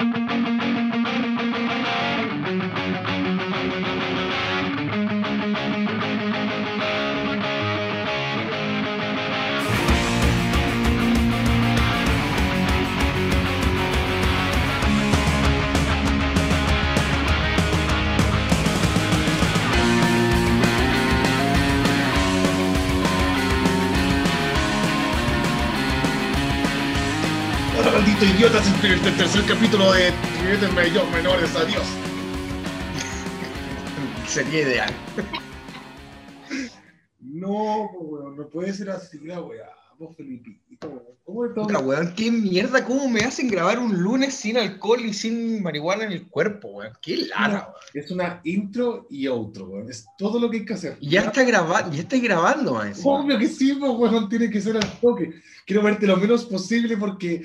Hola, maldito idiotas, el tercer capítulo de Ribetes Menores, adiós. Sería ideal. No, weón, no puede ser así la weá, vos Felipito, weón. ¿Cómo es todo? Puta, weón, qué mierda, cómo me hacen grabar un lunes sin alcohol y sin marihuana en el cuerpo, weón. Qué lara, weón. Es una intro y outro, weón. Es todo lo que hay que hacer. Y ya está grabando, ya está grabando, man. Obvio que sí, pues, weón, tiene que ser al toque. Quiero verte lo menos posible porque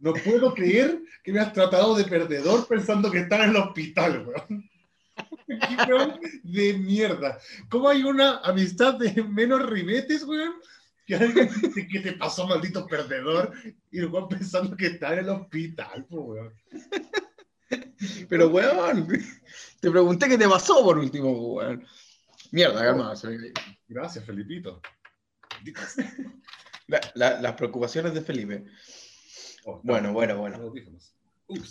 no puedo creer que me has tratado de perdedor pensando que estás en el hospital, weón. De mierda. ¿Cómo hay una amistad de menos ribetes, weón? Que alguien dice que te pasó, maldito perdedor, y luego pensando que está en el hospital, weón. Pero, weón, te pregunté qué te pasó por último, weón. Mierda, calma. soy- Gracias, Felipito. La- la- las preocupaciones de Felipe. Oh, Bueno, bueno, bueno.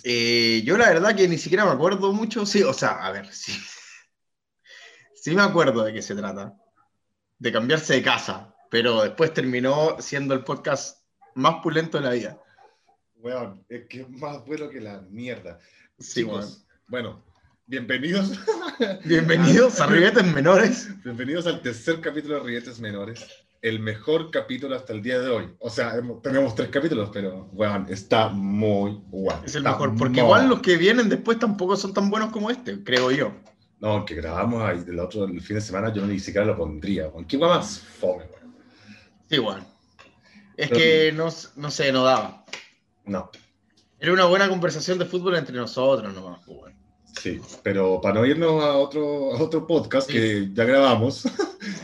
Eh, yo la verdad que ni siquiera me acuerdo mucho. Sí, o sea, a ver, sí. Sí me acuerdo de qué se trata. De cambiarse de casa. Pero después terminó siendo el podcast más pulento de la vida. Weón, es que es más bueno que la mierda. Sí, Chicos. Bueno, bienvenidos. Bienvenidos a Ribetes Menores. Bienvenidos al tercer capítulo de Rilletes Menores. El mejor capítulo hasta el día de hoy. O sea, hemos- tenemos tres capítulos, pero, weón, está muy bueno. Es el mejor. Porque igual los que vienen después tampoco son tan buenos como este, creo yo. No, que grabamos ahí el otro el fin de semana, yo ni siquiera lo pondría, weón. ¿Qué weón más fome, weón? Sí. Es Pero- que no, no sé, no daba. No, Era una buena conversación de fútbol entre nosotros nomás, pues, weón. sí. Pero para no irnos a otro, a otro podcast que ya grabamos,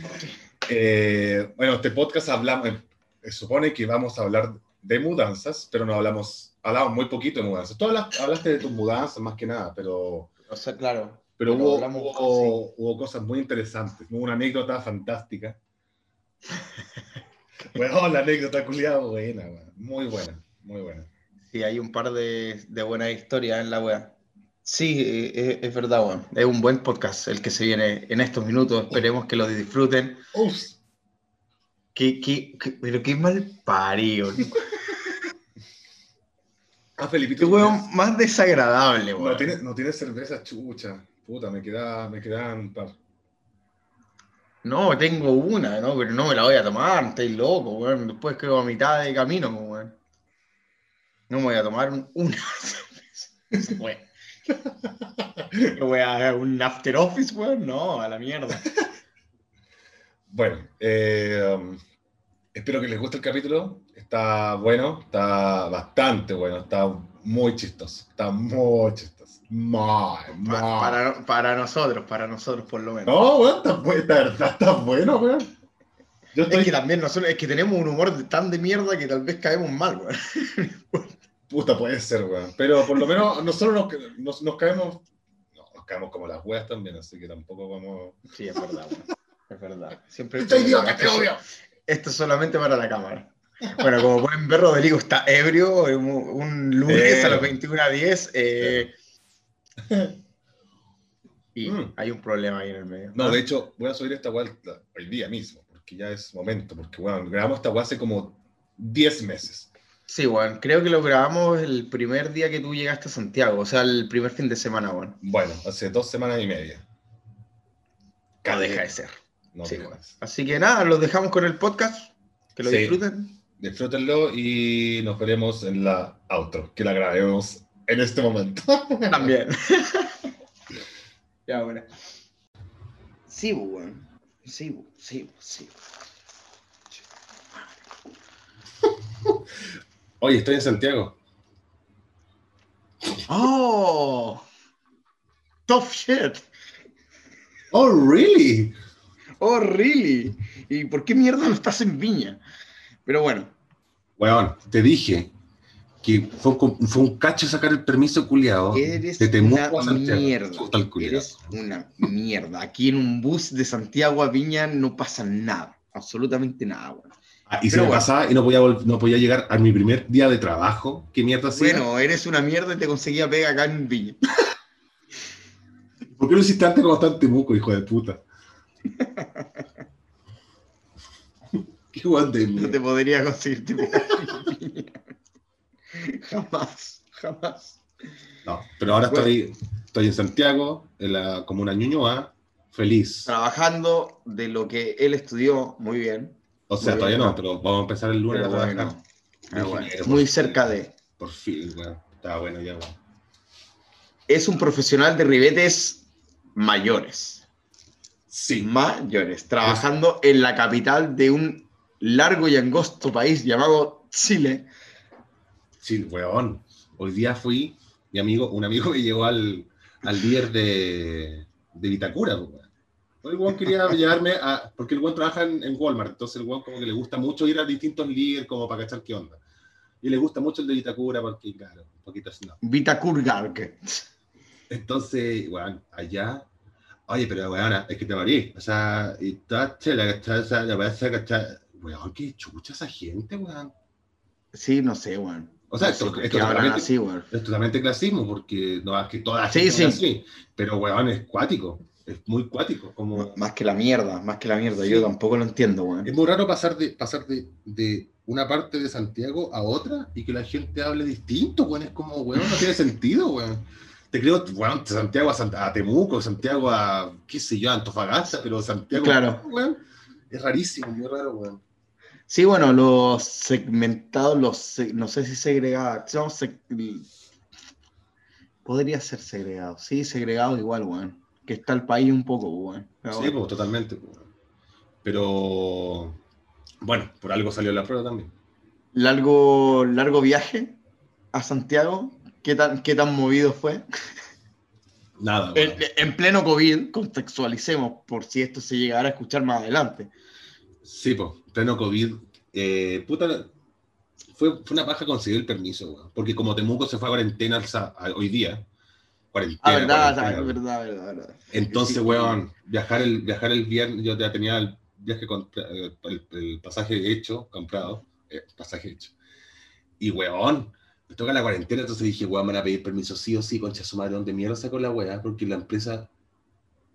eh, bueno, este podcast hablamos, eh, supone que vamos a hablar de mudanzas, pero no hablamos, hablamos muy poquito de mudanzas. Tú hablas- hablaste de tus mudanzas más que nada, pero, O sea, claro. pero Pero hubo, hablamos- hubo, hubo cosas muy interesantes. Hubo una anécdota fantástica. Bueno, la anécdota culiada buena, weón. muy buena, muy buena. Sí, hay un par de, de buenas historias en la web. Sí, eh, es, es verdad, weón. Es un buen podcast el que se viene en estos minutos. Esperemos que lo disfruten. Uf, Qué, qué- qué- pero qué mal parido. ¿no? ah, Felipito, Qué weón más desagradable, No weón. tiene, no tiene cerveza chucha. Puta, me, queda, me quedan par. No, tengo una, ¿no? Pero no me la voy a tomar, estáis loco, weón. Después quedo a mitad de camino, weón. No me voy a tomar un- una cerveza. Weón. ¿Qué voy a un after office, weón? No, a la mierda. Bueno, eh, um, espero que les guste el capítulo. Está bueno, está bastante bueno, está muy chistoso. Está muy chistoso. Muy, muy. Pa- Para, para nosotros, para nosotros por lo menos. No, weón, está, está, está bueno, weón. Yo Es que también nosotros, es que tenemos un humor tan de mierda que tal vez caemos mal, weón. Puta, puede ser, weón. Pero por lo menos nosotros nos, nos, nos caemos. No, nos caemos como las weas también, así que tampoco vamos. Sí, es verdad, weón. Es verdad. Siempre ¡Este idiota, te odio! Esto es solamente para la cámara. Bueno, como pueden ver, Rodrigo está ebrio un, un lunes Eh. a las 21 a 10. eh, y Mm. hay un problema ahí en el medio. No, de hecho, voy a subir esta weá hoy día mismo, porque ya es momento, porque bueno, grabamos esta weá hace como 10 meses. Sí, weón. Creo que lo grabamos el primer día que tú llegaste a Santiago, o sea, el primer fin de semana, weón. Bueno, hace dos semanas y media. No deja de ser. No Sí. Así que nada, los dejamos con el podcast. Que lo Sí. disfruten. Disfrútenlo y nos veremos en la outro, que la grabemos en este momento. También. ya, bueno. Sí, weón. Sí, sí, sí. Oye, estoy en Santiago. ¡Oh! Tough shit. Oh, really? Oh, really. ¿Y por qué mierda no estás en Viña? Pero bueno, Weón, te dije que fue, un- fue un cacho sacar el permiso culiado. Eres de una a mierda. Eres una mierda. Aquí en un bus de Santiago a Viña no pasa nada. Absolutamente nada, weón. Ah, y se Pero me bueno. pasaba y no podía, no podía llegar a mi primer día de trabajo. ¿Qué mierda hacía? Bueno, eres una mierda y te conseguía pega acá en Viña. ¿Por qué lo hiciste antes cuando estaba en Temuco, hijo de puta? Qué guan de No te podría conseguirte pega en Viña. Jamás, jamás. No, pero ahora Bueno. estoy, estoy en Santiago, en la comuna Ñuñoa, feliz. Trabajando de lo que él estudió, muy bien. O sea, Muy todavía bien. no, pero vamos a empezar el lunes Pero a bueno, ah, bueno, muy por cerca de. Por fin, weón. Está bueno ya, weón. Es un profesional de ribetes mayores. Sí. mayores, trabajando en la capital de un largo y angosto país llamado Chile. Sí, weón. Hoy día fui, mi amigo, un amigo me llevó al, al líder de, de Vitacura, pues, weón. El weón quería llevarme a. Porque el weón trabaja en, en Walmart, entonces el weón como que le gusta mucho ir a distintos líderes como para cachar qué onda. Y le gusta mucho el de Vitacura porque, claro, un poquito así, no. Vitacurgarque. Entonces, weón, allá. Oye, pero weón, es que te morí. O sea, y toda. O sea, la es que, Weón, qué chucha esa gente, weón. Sí, no sé, weón. O sea, No esto, esto qué totalmente- así, es totalmente clasismo, porque no es que toda la Sí, sí. así, pero weón es cuático, es muy cuático, como Más que la mierda, más que la mierda. Yo tampoco lo entiendo, weón. es muy raro pasar de pasar de, de una parte de Santiago a otra y que la gente hable distinto, weón, es como weón, no tiene sentido, weón. Te creo, weón, de Santiago a, a Temuco, Santiago a, qué sé yo, a Antofagasta, pero Santiago, Claro. weón, es rarísimo, muy raro, weón. Sí, bueno, los segmentados, los no sé si segregados. no, Podría ser segregado. Sí, segregado igual, weón. Que está el país un poco, weón. Pero Sí, bueno. pues totalmente, weón. Pero, bueno, por algo salió la prueba también. largo, largo viaje a Santiago. ¿Qué tan, qué tan movido fue? Nada. En, en pleno COVID, contextualicemos por si esto se llegara a escuchar más adelante. Sí, pues, pleno COVID. Eh, puta, fue, fue una paja conseguir el permiso, weón. Porque como Temuco se fue a cuarentena hoy día. Cuarentena, Ah, verdad, cuarentena, ah, weón. verdad, verdad, verdad. Entonces, Sí. weón, viajar el, viajar el viernes, yo ya tenía el viaje, compra- eh, el, el pasaje hecho, comprado, eh, pasaje hecho. Y, weón, me toca la cuarentena, entonces dije, weón, me van a pedir permiso sí o sí, concha su madre, ¿dónde mierda sacó la weá? Porque la empresa,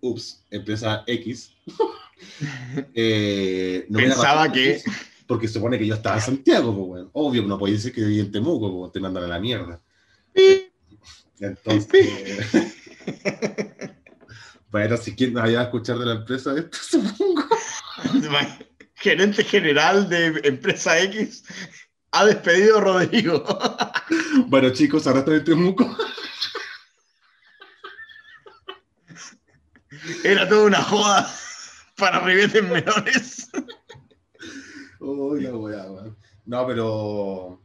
ups, empresa X, eh, no Pensaba que- Porque se supone que yo estaba en Santiago, pues, weón. Obvio, no podía decir que vivía en Temuco, pues, te mandan a la mierda. Entonces... Bueno, si quieren vaya a escuchar de la empresa esto, supongo. Gerente general de empresa X ha despedido a Rodrigo. Bueno, chicos, ahora estoy en Temuco. Era toda una joda para ribetes menores. Uy, la weá. No, pero.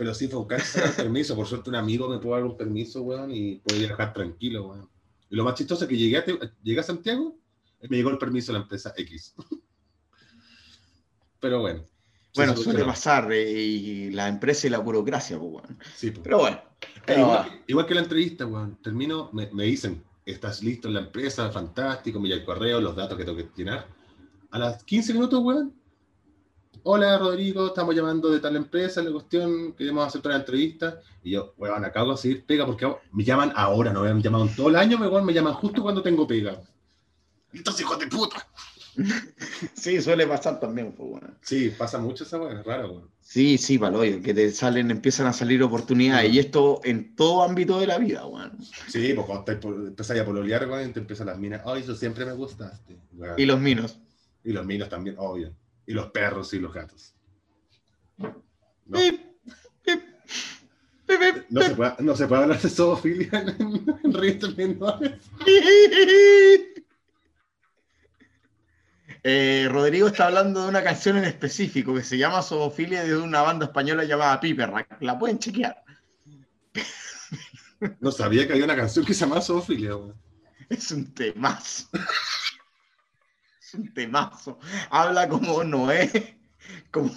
Pero sí fue caso sacar permiso. Por suerte, un amigo me pudo dar un permiso, weón, y pude viajar tranquilo, weón. Y lo más chistoso es que llegué a, llegué a Santiago y me llegó el permiso de la empresa X. Pero bueno. Bueno, suele pasar, eh, y la empresa y la burocracia, pues, bueno. Sí, pues. Pero bueno. Pero igual, igual que la entrevista, weón. Termino, me, me dicen, estás listo en la empresa, fantástico, me llega el correo, los datos que tengo que llenar. A las 15 minutos, weón. Hola, Rodrigo, estamos llamando de tal empresa, la cuestión, queremos hacer otra entrevista. Y yo, weón, acabo de conseguir pega porque me llaman ahora, no me han llamado en todo el año, weón, me llaman justo cuando tengo pega. Estos hijos de puta. Sí, suele pasar también, pues, bueno. Sí, pasa mucho esa weón, es raro, weón. Sí, sí, paloyo, que te salen, empiezan a salir oportunidades. Y esto en todo ámbito de la vida, weón. Sí, pues cuando por- empezáis a pololear, weón, te empiezan las minas, ay, eso siempre me gustaste. weón. Y los minos. Y los minos también, obvio. Y los perros y los gatos. ¿No? Se puede, no se puede hablar de zoofilia en, en Ríos Menores. Eh, Rodrigo está hablando de una canción en específico que se llama Zoofilia de una banda española llamada Piperrack. La pueden chequear. No sabía que había una canción que se llama zoofilia. Es un temazo. Es un temazo. Habla como Noé Como,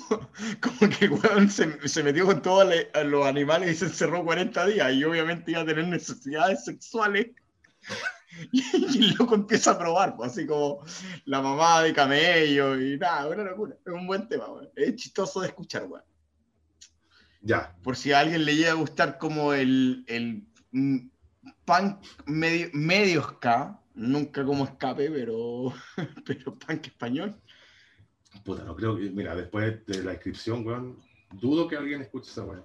como que weón se, se metió con todos los animales y se encerró 40 días y obviamente iba a tener necesidades sexuales. Y, el loco empieza a probar, pues, así como la mamá de camello y nada, una locura. Es un buen tema, weón. Es chistoso de escuchar, weón. Ya. Por si a alguien le llega a gustar como el, el mm, punk medio, medio ska, nunca como escape, pero, pero punk español. Puta, no creo que. Mira, después de la descripción, weón, dudo que alguien escuche esa weón.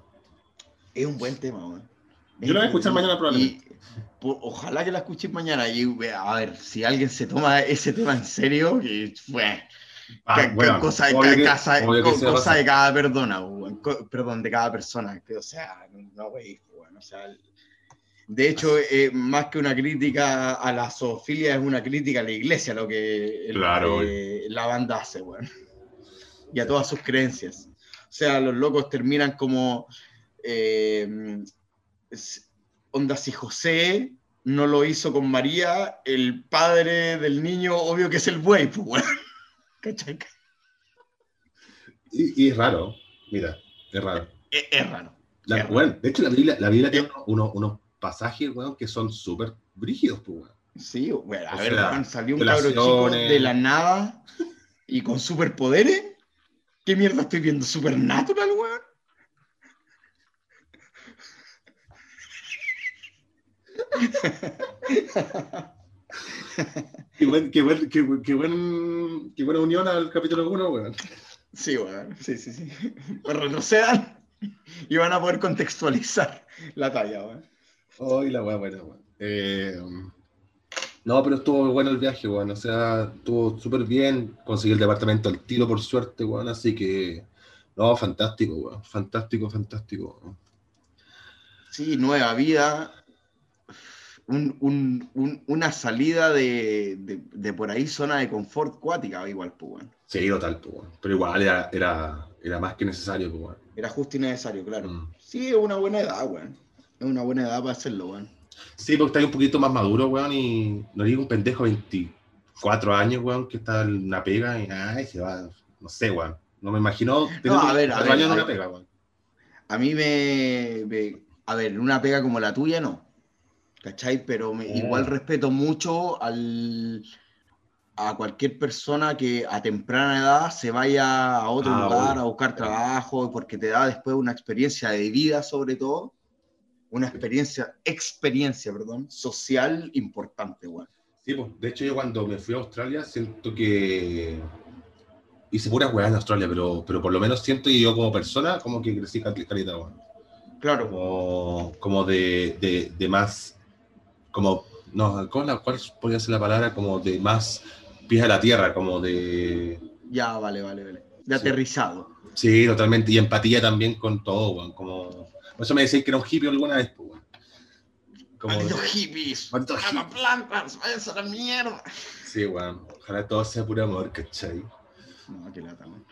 Es un buen tema, weón. Yo la voy a escuchar mañana probablemente. Y, ojalá que la escuches mañana. Y a ver, si alguien se toma ese tema en serio, que bueno, Ah, cosa, de que- casa- cosa de cada weón. Co- perdón, de cada persona. que, o sea, no, weón, o sea, el- de hecho, eh, más que una crítica a la zoofilia, es una crítica a la iglesia lo que Claro, eh, la banda hace, weón. Y a todas sus creencias. O sea, los locos terminan como. eh, onda, si José no lo hizo con María, el padre del niño, obvio que es el buey, pues, weón. ¿Cachai? Y, y es raro, mira, es raro. Es, es raro. La, Es raro. weón, de hecho, la Biblia, la Biblia tiene unos, unos pasajes, weón, que son súper brígidos, pues, weón. Sí, bueno, a O ver, sea, weón, salió un cabro chico de la nada y con superpoderes. ¿Qué mierda estoy viendo? ¿Supernatural, weón? Qué, buen, qué, buen, qué, buen- qué, buen- qué buena unión al capítulo 1, weón. Sí, weón, sí, sí, sí. Pues retrocedan y van a poder contextualizar la talla, weón. Ay, la weá buena, weón. Eh, no, pero estuvo bueno el viaje, weón. O sea, estuvo súper bien. Conseguí el departamento al tiro, por suerte, weón. Así que, no, fantástico, weón. Fantástico, fantástico. weón. Sí, nueva vida. Un- un- un- una salida de, de- de por ahí, zona de confort cuática, igual, pues, weón. Sí, total, pues, weón. Pero igual era, era, era más que necesario, pues, weón. Era justo y necesario, claro. Mm. Sí, una buena edad, weón. Es una buena edad para hacerlo, weón. Sí, porque está ahí un poquito más maduro, weón, y no digo un pendejo de 24 años, weón, que está en una pega y ay, se va, no sé, weón. No me imagino teniendo a ver, a ver, años a ver. pega, weón. A mí me, me- A ver, una pega como la tuya, no. ¿Cachai? Pero me- Oh. igual respeto mucho al, a cualquier persona que a temprana edad se vaya a otro Ah, lugar a buscar trabajo, porque te da después una experiencia de vida, sobre todo. Una experiencia, experiencia, perdón, social importante, weón. Sí, pues, de hecho yo cuando me fui a Australia siento que hice puras weas en Australia, pero, pero por lo menos siento que yo como persona como que crecí cal- calidad, weón. Claro. Como, como de, de, de más, como, no, ¿cuál, la- cuál podría ser la palabra? Como de más pies a la tierra, como de... Ya, vale, vale, vale. De Sí. aterrizado. Sí, totalmente, y empatía también con todo, weón, como... Por eso me decís que era un hippie alguna vez, pues, weón. Como Malditos hippies. Malditos ¡Hagan plantas! ¡Váyanse a la mierda! Sí, weón, ojalá todo sea puro amor, ¿cachai? No, qué lata, weón.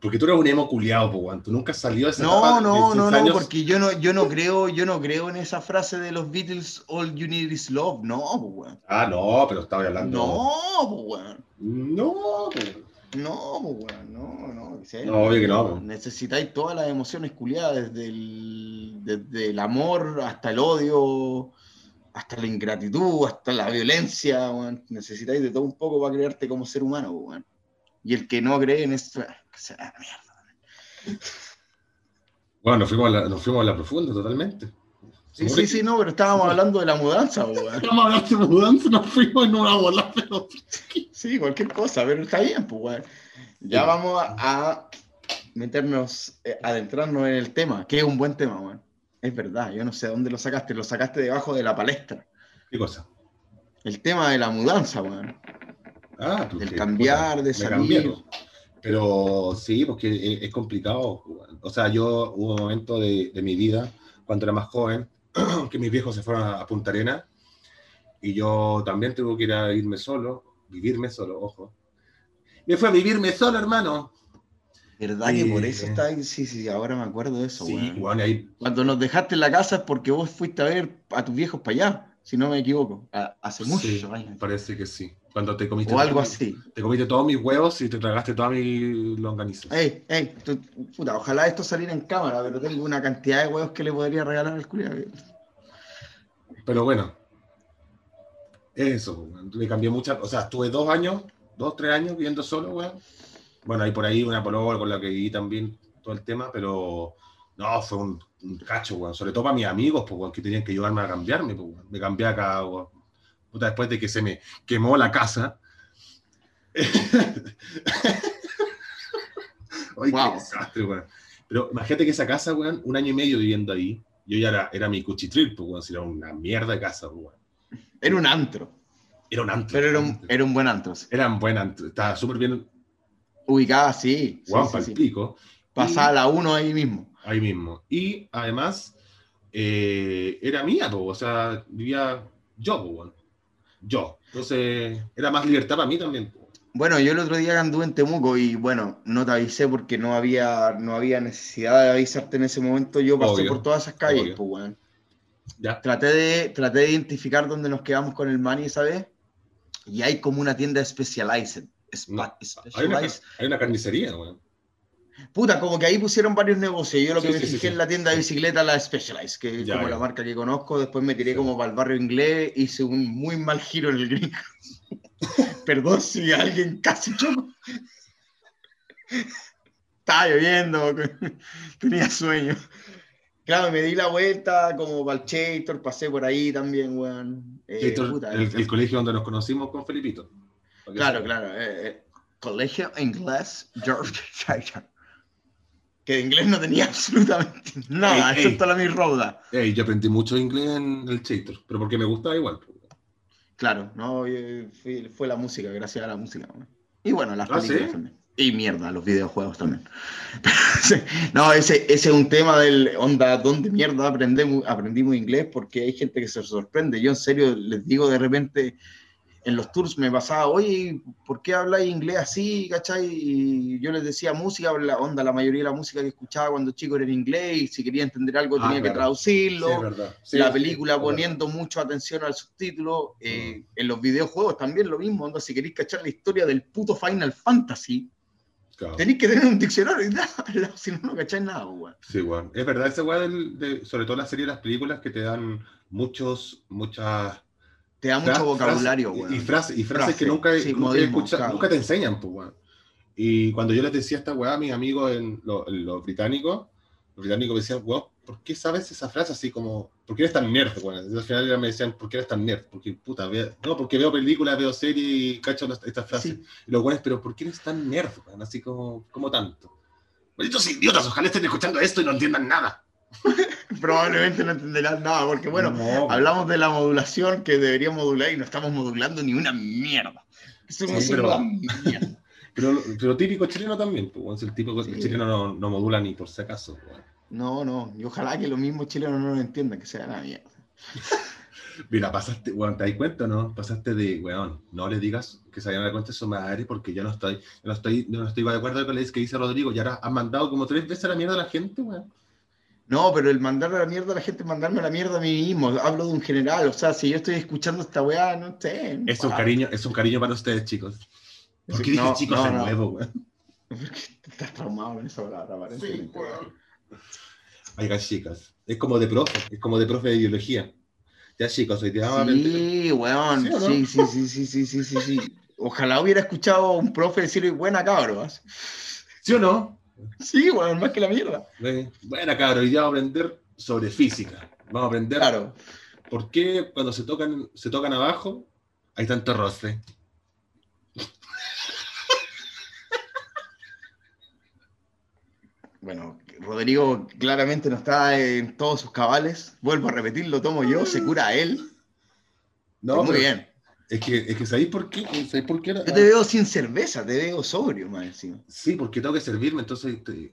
Porque tú eres un emo culiado, weón. Tú nunca salido de esa No, etapa no, 16 no, no, porque yo no, yo no creo, yo no creo en esa frase de los Beatles, All You Need Is Love. No, pues, weón. Ah, no, pero estaba hablando. No, pues, weón. No, po. No, weón. No, no. No, obvio que no. Necesitáis todas las emociones culiadas, desde el, desde el amor hasta el odio, hasta la ingratitud, hasta la violencia, weón. Necesitáis de todo un poco para crearte como ser humano, weón. Y el que no cree en esto, se da mierda. Bueno, nos fuimos, a la, nos fuimos a la profunda totalmente. Sí, sí, sí, no, pero estábamos hablando de la mudanza, weón. Estamos hablando de mudanza, nos fuimos en una bola, pero... Sí, cualquier cosa, pero está bien, pues, weón. Ya Sí. vamos a, meternos, eh, adentrarnos en el tema, que es un buen tema, weón. Es verdad, yo no sé dónde lo sacaste, lo sacaste debajo de la palestra. ¿Qué cosa? El tema de la mudanza, weón. Ah, tú Del cambiar, puta, de salir. Pero sí, porque es, es complicado. weón. O sea, yo hubo un momento de, de mi vida, cuando era más joven, que mis viejos se fueron a, Punta Arena y yo también tuve que ir a irme solo, vivirme solo, ojo. Me fue a vivirme solo, hermano. ¿Verdad que por Sí. eso está ahí? Sí, sí, ahora me acuerdo de eso, Sí, y ahí Cuando nos dejaste en la casa es porque vos fuiste a ver a tus viejos para allá, si no me equivoco. Hace mucho Sí, años. parece que sí. Cuando te comiste, O algo todo- así. te comiste todos mis huevos y te tragaste toda mi longaniza. Ey, ey, tú- puta, ojalá esto saliera en cámara, pero tengo una cantidad de huevos que le podría regalar al culiao. Pero bueno, eso, me cambié muchas, o sea, estuve dos años, dos, tres años viviendo solo, weón. Bueno, hay por ahí una polola con la que viví también todo el tema, pero no, fue un, un cacho, weón. Sobre todo para mis amigos, pues, weón, que tenían que ayudarme a cambiarme, pues, weón. Me cambié acá, weón. Puta, después de que se me quemó la casa. Ay, Wow. desastre, weón. Pero imagínate que esa casa, weón, un año y medio viviendo ahí, yo ya era, era mi cuchitril, pues, weón, si era una mierda de casa, pues, weón. Era un antro, Era un antro. pero era un, era un buen antro. sí. Eran buenas, estaba súper bien, Ubicada sí, guau, sí, sí. pico, Pasaba la 1 ahí mismo. ahí mismo. Y además, eh, era mía, po, o sea, vivía yo, po, weón. Yo. Entonces, era más libertad para mí también. Bueno, yo el otro día anduve en Temuco y bueno, no te avisé porque no había, no había necesidad de avisarte en ese momento. Yo pasé Obvio, por todas esas calles, pues, weón. Ya. Traté de, traté de identificar dónde nos quedamos con el Mani esa vez y hay como una tienda Specialized. Spa- No, Hay una, hay una carnicería, weón. Puta, como que ahí pusieron varios negocios. Yo lo que Sí, me sí, fijé sí. en la tienda de bicicleta, la Specialized, que es Ya, como ya. la marca que conozco. Después me tiré como para el barrio inglés, hice un muy mal giro en el gringo. Perdón si alguien casi chocó. Estaba lloviendo, tenía sueño. Claro, me di la vuelta como para el Chator, pasé por ahí también, weón. Eh, puta, el, el colegio donde nos conocimos con Felipito. Claro, claro. eh, eh, Colegio Inglés George Chater. Que de inglés no tenía absolutamente nada, Ey, ey. excepto la mi roda. Ey, yo aprendí mucho inglés en el Chater, pero porque me gustaba igual. po. Claro, no, fue, fue la música, gracias a la música. Y bueno, las ¿Ah, películas sí? también. Y mierda, los videojuegos también. No, ese, ese es un tema del onda, ¿dónde mierda aprendemos, aprendimos inglés? Porque hay gente que se sorprende. Yo en serio les digo de repente, en los tours me pasaba, oye, ¿por qué habláis inglés así? ¿Cachai? Y yo les decía música, la onda, la mayoría de la música que escuchaba cuando chico era en inglés y si quería entender algo Ah, tenía que claro. traducirlo Sí, verdad. Sí, la sí, película verdad. poniendo mucho atención al subtítulo. eh, En los videojuegos también lo mismo. onda, si queréis cachar la historia del puto Final Fantasy, Claro. tenéis que tener un diccionario y nada, si no, no cacháis nada, weón. Sí, weón. Es verdad, esa weá sobre todo la serie de las películas que te dan muchos, muchas Te da mucho vocabulario, weón. y, frases, y frases que Frase, nunca, sí, nunca, modismo, escucha- claro. nunca te enseñan, pues, weón. Y cuando yo les decía esta weá a mis amigos en lo- en los británicos, los británicos me decían, weón, ¿por qué sabes esa frase así como, ¿por qué eres tan nerd, weón? Y al final me decían, ¿por qué eres tan nerd? Porque, puta, veo- no, porque veo películas, veo series y cacho estas frases. Sí. Y los weones, pero ¿por qué eres tan nerd, weón? Así como, como tanto. Malditos idiotas, ojalá estén escuchando esto y no entiendan nada. Probablemente no entenderán nada, porque bueno, No, hablamos de la modulación que debería modular y no estamos modulando ni una mierda. Eso Sí, pero- una mierda. Pero, pero típico chileno también, pues, el típico Sí. chileno no, no modula ni por si acaso. No, no, y ojalá que los mismos chilenos no lo entiendan, que sea la mierda. Mira, pasaste, weón, ¿te das cuenta, no? Pasaste de, weón, no le digas que se vayan a dar cuenta de su madre porque yo no estoy, yo no estoy, yo no estoy de acuerdo con lo que dice Rodrigo, y ahora has mandado como tres veces a la mierda a la gente, weón. No, pero el mandar a la mierda a la gente mandarme a la mierda a mí mismo. Hablo de un general. O sea, si yo estoy escuchando esta weá, no sé. no Es un cariño, es un cariño para ustedes, chicos. ¿Por qué dije No, chicos no, de no. nuevo, weón? Porque estás traumado con esa palabra, aparentemente. Oigan, chicas, es como de profe, es como de profe de biología. Ya, chicos, hoy día vamos a aprender. Sí, weón. ¿Sí? Sí, sí, sí, sí, sí, sí, sí, sí. Ojalá hubiera escuchado a un profe decir buena cabros. ¿Sí o no? Sí, weón, más que la mierda. Bueno, cabrón, hoy día vamos a aprender sobre física. Vamos a aprender Claro. por qué cuando se tocan, se tocan abajo hay tanto roce. Bueno, Rodrigo claramente no está en todos sus cabales. Vuelvo a repetir, lo tomo yo, se cura él. No, Muy bien. Es que, es que ¿sabéis por qué? ¿Sabéis por qué? era? Yo te veo sin cerveza, te veo sobrio, más encima. Sí, porque tengo que servirme, entonces... te-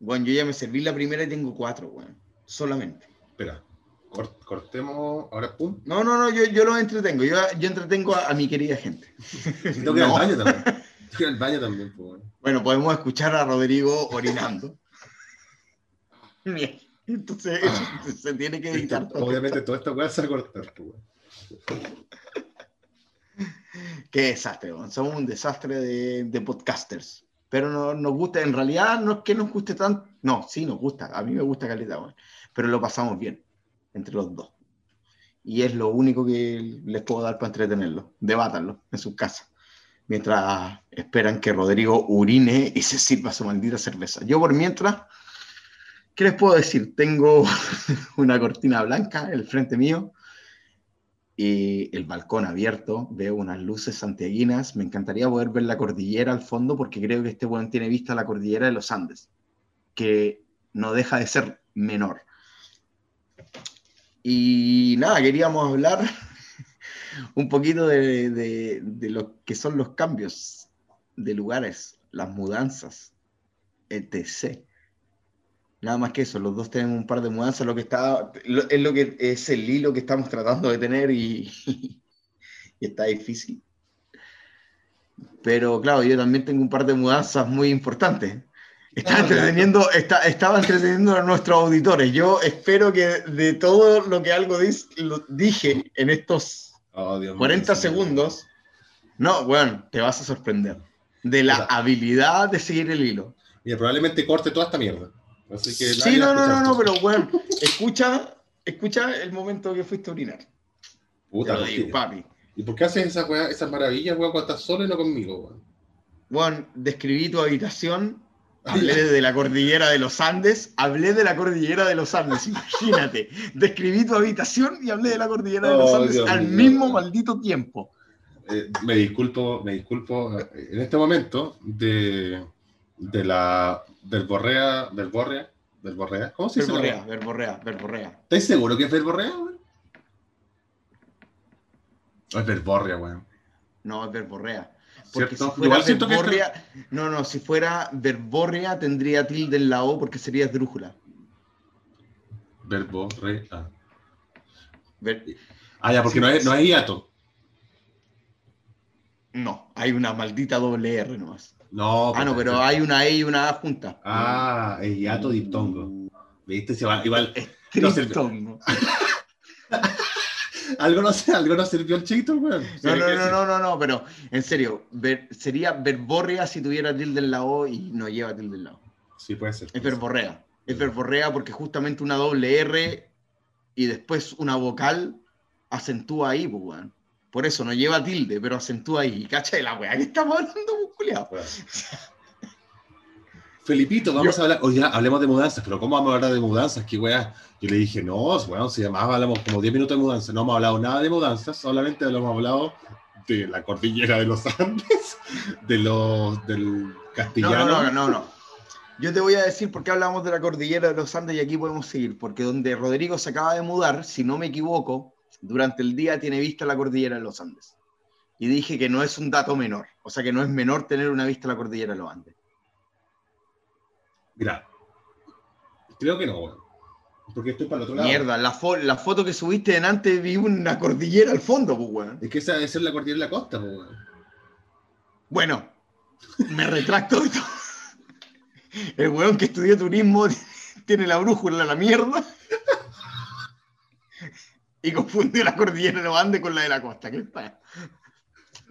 Bueno, yo ya me serví la primera y tengo cuatro, weón. Solamente. Espera, cor- cortemos, ahora pum. No, no, no, yo, yo los entretengo. Yo, yo entretengo a, a mi querida gente. Tengo que ir No. al baño también. Tengo que ir al baño también, pues, bueno. Bueno, podemos escuchar a Rodrigo orinando. Bien. Entonces, eso se tiene que editar Esto- todo. obviamente toda esta weá se va a cortar, pues, bueno. Qué desastre, weón. somos un desastre de, de podcasters. Pero no, nos gusta, en realidad no es que nos guste tanto, no, sí nos gusta, a mí me gusta calidad, weón. pero lo pasamos bien entre los dos. Y es lo único que les puedo dar para entretenerlo. Debátanlo en sus casas. Mientras esperan que Rodrigo urine y se sirva su maldita cerveza. Yo por mientras, ¿qué les puedo decir? Tengo una cortina blanca en el frente mío el balcón abierto, veo unas luces santiaguinas, me encantaría poder ver la cordillera al fondo porque creo que este buen tiene vista la cordillera de los Andes, que no deja de ser menor. Y nada, queríamos hablar un poquito de, de, de, lo que son los cambios de lugares, las mudanzas, etc. Nada más que eso, los dos tenemos un par de mudanzas, lo que está, lo, es lo que es el hilo que estamos tratando de tener y, y está difícil. Pero claro, yo también tengo un par de mudanzas muy importantes. Estaba entreteniendo, está, estaba entreteniendo a nuestros auditores. Yo espero que de todo lo que algo dis, lo dije en estos Oh, Dios 40 mío, segundos, no, bueno, te vas a sorprender de la Hola. habilidad de seguir el hilo. Mira, probablemente corte toda esta mierda. Así que Sí, no, no, no, no, pero bueno, escucha, escucha el momento que fuiste a orinar. Puta, lo papi. ¿Y por qué haces esas, weá- esas maravillas, weón, cuando estás solo y no conmigo, weón? Bueno, describí tu habitación, hablé de la cordillera de los Andes, hablé de la cordillera de los Andes, imagínate. Describí tu habitación y hablé de la cordillera de los Oh, Andes al mismo maldito tiempo. Eh, me disculpo, me disculpo eh, en este momento de, de la verborrea, verborrea, verborrea, ¿cómo se dice? Verborrea, verborrea, verborrea. ¿Estás seguro que es verborrea? O es verborrea, weón. No, es verborrea. Porque ¿Cierto? si fuera que verborrea, no, no, si fuera verborrea tendría tilde en la O porque sería esdrújula. Verborrea. Ver- Ah, ya, porque no es, no es hiato. No, hay una maldita doble R nomás. No, Ah, no, pues, pero hay una E y una A juntas. Ah, es hiato diptongo. ¿Viste? Se va, igual. no sé. Triptongo. Algo no algo no sirvió el chito, weón. No, no, no, no, no, no, pero en serio, ver- sería verborrea si tuviera tilde en la O y no lleva tilde en la O. Sí, puede ser. Es verborrea. Es verborrea porque justamente una doble R y después una vocal acentúa ahí, pues, weón. Por eso no lleva tilde, pero acentúa ahí. ¿Cacha de la weá que estamos hablando, pues, culiao? Bueno. Felipito, vamos a hablar. Oye, hablemos de mudanzas, pero ¿cómo vamos a hablar de mudanzas? ¿Qué weá? Yo le dije, no, bueno, si además hablamos como 10 minutos de mudanzas, no hemos hablado nada de mudanzas, solamente lo hemos hablado de la cordillera de los Andes, de los del No, castellano. no, no, no, no. Yo te voy a decir por qué hablamos de la cordillera de los Andes y aquí podemos seguir. Porque donde Rodrigo se acaba de mudar, si no me equivoco, durante el día tiene vista la cordillera de los Andes. Y dije que no es un dato menor. O sea que no es menor tener una vista a la cordillera de los Andes. Mira, creo que no. Porque estoy para el otro lado. Mierda, la, fo- la foto que subiste en antes vi una cordillera al fondo, pues, weón. Es que esa debe ser la cordillera de la costa, pues, weón. Bueno, me retracto de todo. El weón que estudió turismo tiene la brújula a la mierda. Y confundió la cordillera de los Andes con la de la costa. ¿Qué pasa?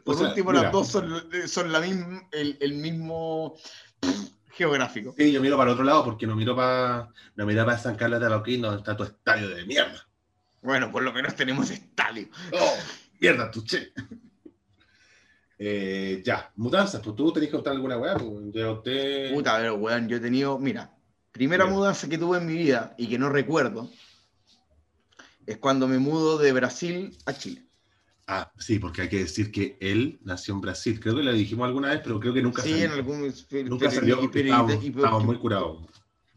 Por O sea, último, mira. las dos son, son la misma, el, el mismo pff, geográfico. Sí, yo miro para el otro lado porque no miro para no miro para San Carlos de Arauquín, donde está tu estadio de mierda. Bueno, por lo menos tenemos estadio. ¡Oh! ¡Mierda, tu che! Eh, ya, mudanzas, pues tú tenés que contar alguna weá, pues usted. Puta, pero weón, yo he tenido, mira, primera mudanza que tuve en mi vida y que no recuerdo es cuando me mudo de Brasil a Chile. Ah, sí, porque hay que decir que él nació en Brasil. Creo que lo dijimos alguna vez, pero creo que nunca Sí, salió. en algún. Nunca pero- salió pero- estábamos, muy curados.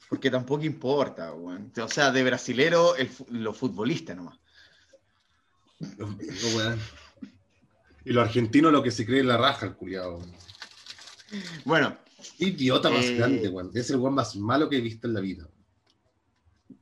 Porque tampoco importa, weón. O sea, de brasilero, el, lo futbolista nomás. No. Y los argentinos lo que se cree en la raja, el culiado. Bueno, Idiota más Eh, grande. Es el weón más malo que he visto en la vida.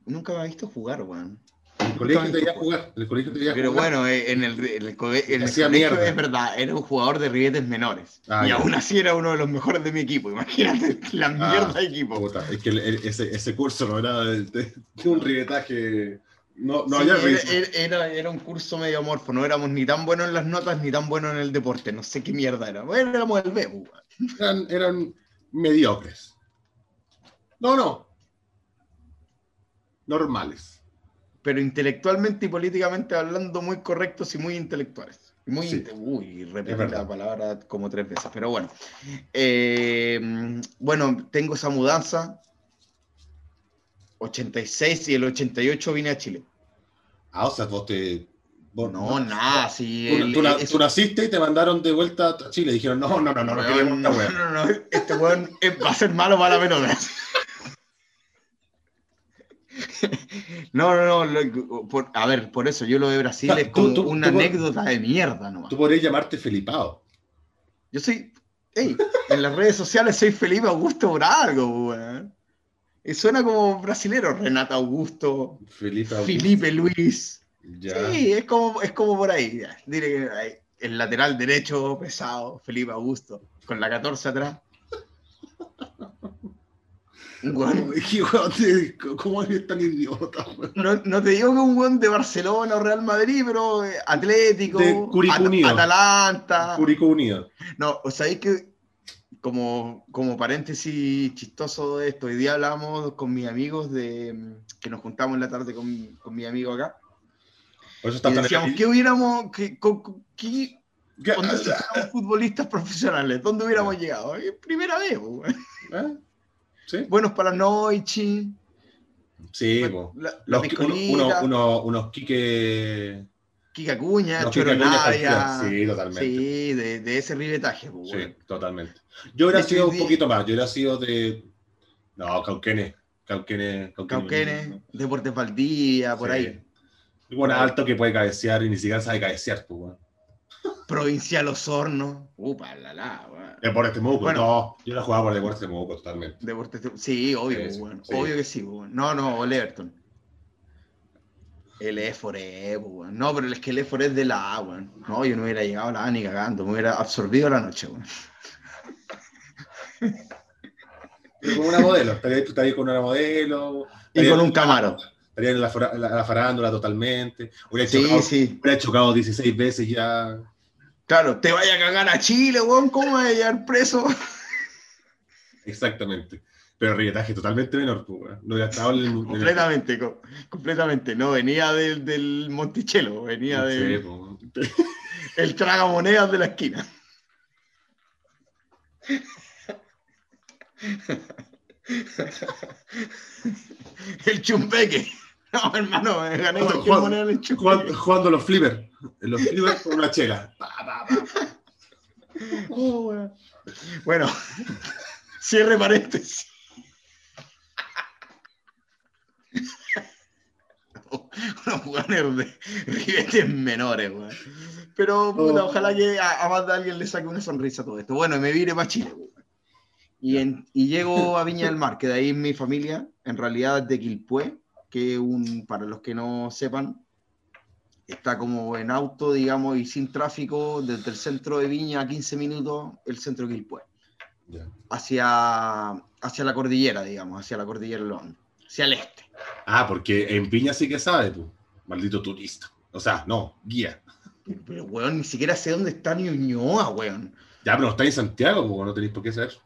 nunca me ha visto jugar, weón. En el colegio te iba a jugar. En el colegio te iba a Pero jugar. bueno, eh, en el, en el, co- en el hacía colegio es verdad, era un jugador de ribetes menores. Ah, y ya. aún así era uno de los mejores de mi equipo. Imagínate la mierda de equipo. Puta, es que el- ese, ese curso no era de, de- de un ribetaje No, no Sí, había era, era- un curso medio amorfo, no éramos ni tan buenos en las notas ni tan buenos en el deporte, no sé qué mierda era. Bueno, éramos el B, eran mediocres. No, no. Normales. Pero intelectualmente y políticamente hablando muy correctos y muy intelectuales. Muy Sí. inte- Uy, repetí la palabra como tres veces, pero bueno. Eh, bueno, tengo esa mudanza. 86 y el 88 vine a Chile. Ah, o sea, vos te. vos- No, nada, si Tú, el- naciste y te mandaron de vuelta a Chile. Dijeron, no, no, no, no, no, esta no, wea. no, no, este weón va a ser malo para la menor. No, no, no. lo- por- a ver, por eso yo lo de Brasil es como tú- una tú- anécdota de mierda nomás. Tú podrías llamarte Felipao. Yo soy. Ey, en las redes sociales soy Felipe Augusto por algo, weón. Y suena como brasilero, Renato Augusto, Felipe Augusto. Felipe Luis. Ya. Sí, es como, es como por ahí. Diré que el lateral derecho pesado, Felipe Augusto, con la 14 atrás. Un weón- ¿Qué weón te- ¿Cómo eres tan idiota, no, no te digo que un weón de Barcelona o Real Madrid, pero eh, Atlético, De At- Unido. Atalanta. Curicó Unido. No, o sea, que como, como paréntesis chistoso de esto, hoy día hablamos con mis amigos de que nos juntamos en la tarde con, con mi amigo acá. Por eso está Y decíamos, ¿qué hubiéramos, qué, qué- ¿Qué? si fuéramos futbolistas profesionales? ¿Dónde hubiéramos llegado? Eh, Primera vez, weón. ¿Eh? ¿Sí? Buenos para la noche, Sí, po. la, la Los, uno- uno- uno- unos Quique. Kika Cuña. Sí, totalmente. Sí, de, de ese ribetaje, Sí, totalmente. Yo hubiera sido un poquito más. Yo hubiera sido de. No, Cauquenes. Cauquenes. Cauquenes, Deportes Valdía, por Sí. ahí. Bueno, alto que puede cabecear y ni siquiera sabe cabecear, pues. Provincial Osorno. Upa, la la, weón. Deportes Temuco, Bueno. no. Yo la jugaba por Deportes Temuco, totalmente. Deportes de- Sí, obvio, Sí. Obvio que sí, weón. No, no, el Everton. El Efore, weón. No, pero es que el Efore es de la A, weón. No, yo no hubiera llegado a la A ni cagando. Me hubiera absorbido la noche, weón. Pero Como una modelo. Estaría estaría con una modelo. Y con un camaro. Estaría en la, fra- la- la farándula totalmente. Hubiera, Sí, chocado, sí. hubiera chocado 16 veces ya. Claro, te vaya a cagar a Chile, weón. ¿Cómo vas a llegar preso? Exactamente. Pero rilletaje totalmente menor, pues, weón. No hubiera estado en el. en el- completamente, co- completamente. No, venía del, del Monticello, venía del pues. el tragamonedas de la esquina. El chumpeque. No, hermano, me gané cualquier Juan- moneda en el chumpeque. Jugando, jugando los flippers. Los flippers con una chela. Pa, pa, pa. Oh, weón. Bueno, cierre paréntesis. Unos jugadores de ribetes menores, weón. Pero puta, Oh. ojalá que a, a más de alguien le saque una sonrisa a todo esto. Bueno, me vine para Chile, weón. Y, en- y llego a Viña del Mar, que de ahí mi familia, en realidad es de Quilpué, que un, para los que no sepan, está como en auto, digamos, y sin tráfico, desde el centro de Viña a 15 minutos, el centro de Quilpué, Ya. hacia, hacia la cordillera, digamos, hacia la cordillera Andes, hacia el este. Ah, porque en Piña sí que sabe, tú. Maldito turista. O sea, no, guía. Pero, pero, weón, ni siquiera sé dónde está Ñuñoa, weón. Ya, pero no está en Santiago, pues no tenéis por qué saber.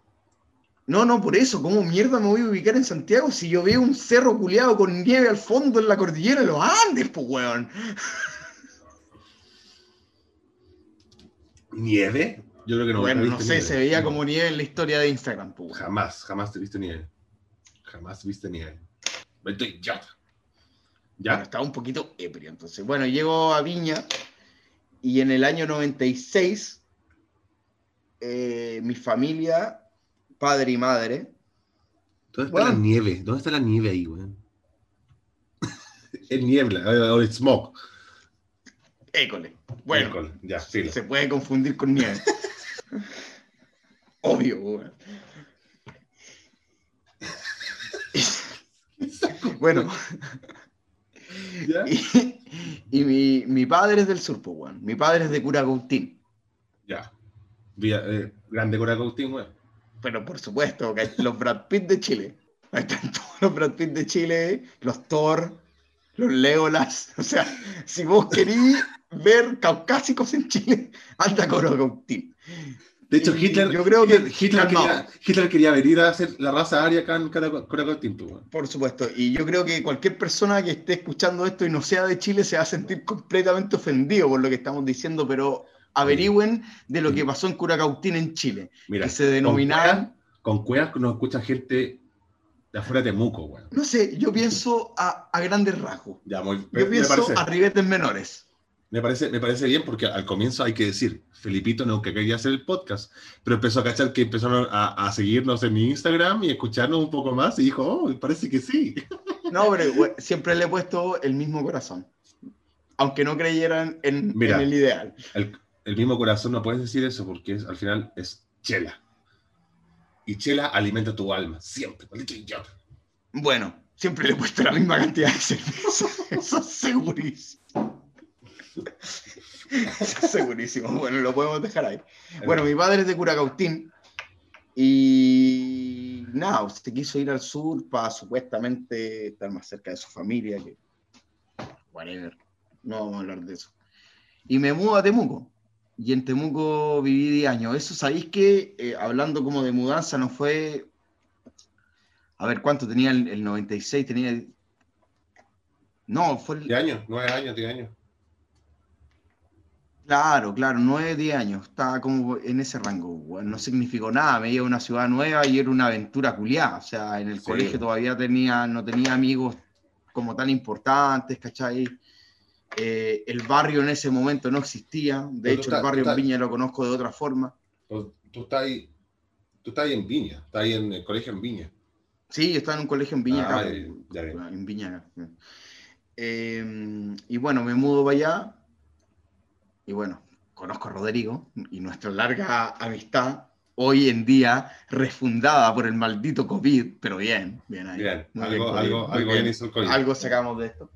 No, no, por eso, ¿cómo mierda me voy a ubicar en Santiago si yo veo un cerro culeado con nieve al fondo en la cordillera de los Andes, pues, weón? ¿Nieve? Yo creo que no. bueno, no sé, nieve. se veía No. como nieve en la historia de Instagram, pues, weón. Jamás, jamás te viste nieve. Jamás viste nieve. Estoy ya. Bueno, ¿Ya? estaba un poquito ebrio, entonces. Bueno, llego a Viña y en el año 96 eh, mi familia, padre y madre, ¿Dónde está Bueno. la nieve? ¿Dónde está la nieve ahí, weón? es niebla, eh, o es smog. école. Bueno, ya, sí. se puede confundir con nieve. Obvio, weón. bueno, ¿Ya? y, y mi, mi padre es del sur, pues, weón. Mi padre es de Curacautín. Ya. Vía, eh, grande Coracautín, weón. Pero por supuesto, los Brad Pitt de Chile. Ahí están todos los Brad Pitt de Chile, los Thor, los Legolas. O sea, si vos querís ver caucásicos en Chile, anda a Curacautín. De hecho, Hitler, yo creo que Hitler, calmado. quería, Hitler quería venir a hacer la raza aria acá en Cora- Curacautín, pues. Por supuesto, y yo creo que cualquier persona que esté escuchando esto y no sea de Chile se va a sentir completamente ofendido por lo que estamos diciendo, pero averigüen de lo que pasó en Curacautín en Chile, Mira, que se denominaban, con cuevas nos escucha gente de afuera de Temuco, weón. no sé, yo pienso a, a grandes rasgos, Ya, muy- yo pienso parece, a ribetes menores. me, parece, me parece bien porque al comienzo hay que decir, Felipito nunca quería hacer el podcast, pero empezó a cachar que empezaron a, a seguirnos en Instagram y escucharnos un poco más y dijo, oh, parece que sí. No, pero güey, siempre le he puesto el mismo corazón, aunque no creyeran en, Mira. en el ideal. El, el mismo corazón no puedes decir eso porque es, al final es chela. Y chela alimenta tu alma, siempre. Bueno, siempre le he puesto la misma cantidad de cerveza, eso es segurísimo. Eso es segurísimo, bueno, lo podemos dejar ahí. Bueno, mi padre es de Curacautín y nada, se quiso ir al sur para supuestamente estar más cerca de su familia, que whatever, no vamos a hablar de eso. Y me mudo a Temuco. Y en Temuco viví 10 años. Eso, ¿sabéis que eh, hablando como de mudanza, no fue... A ver, ¿cuánto tenía el, el 96? Tenía... No, fue... el- ¿10 años? ¿9 años? ¿10 años? Claro, claro, 9, 10 años, estaba como en ese rango, no significó nada, me iba a una ciudad nueva y era una aventura culiada, o sea, en el Sí. colegio todavía tenía, no tenía amigos como tan importantes, ¿cachai? Eh, el barrio en ese momento no existía, de tú hecho el barrio tú en Viña lo conozco de otra forma. Pues, tú estás ahí, tú estás ahí en Viña, estás ahí en el colegio en Viña. Sí, yo estaba en un colegio en Viña, Ah, acá, ya, en Viña. Eh, y bueno, me mudo para allá y bueno, conozco a Rodrigo y nuestra larga amistad, hoy en día refundada por el maldito COVID, pero bien, bien ahí. Bien, algo, COVID, algo, algo bien. bien. Algo sacamos de esto.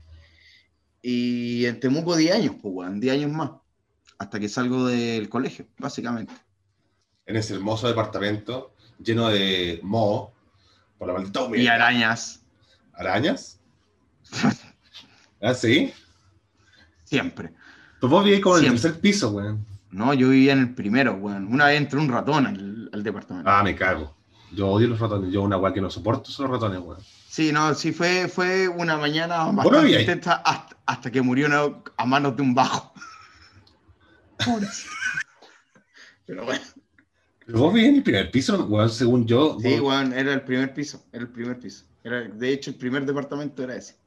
Y en Temuco 10 años, pues, weón, 10 años más, hasta que salgo del colegio, básicamente. En ese hermoso departamento lleno de moho, por la maldita humedad. Y arañas, ¿Arañas? ¿Ah, sí? siempre. Pues vos vivís como en el tercer piso, weón. No, yo vivía en el primero, weón. Una vez entró un ratón al, al departamento. Ah, me cago. Yo odio los ratones. Yo una weá que no soporto son los ratones, weón. Sí, no, sí, fue, fue una mañana bastante intensa hasta, hasta que murió a manos de un bajo. Pero bueno, vos vivís en el primer piso, weón, según yo. sí, weón, era el primer piso, era el primer piso. Era, de hecho, el primer departamento era ese.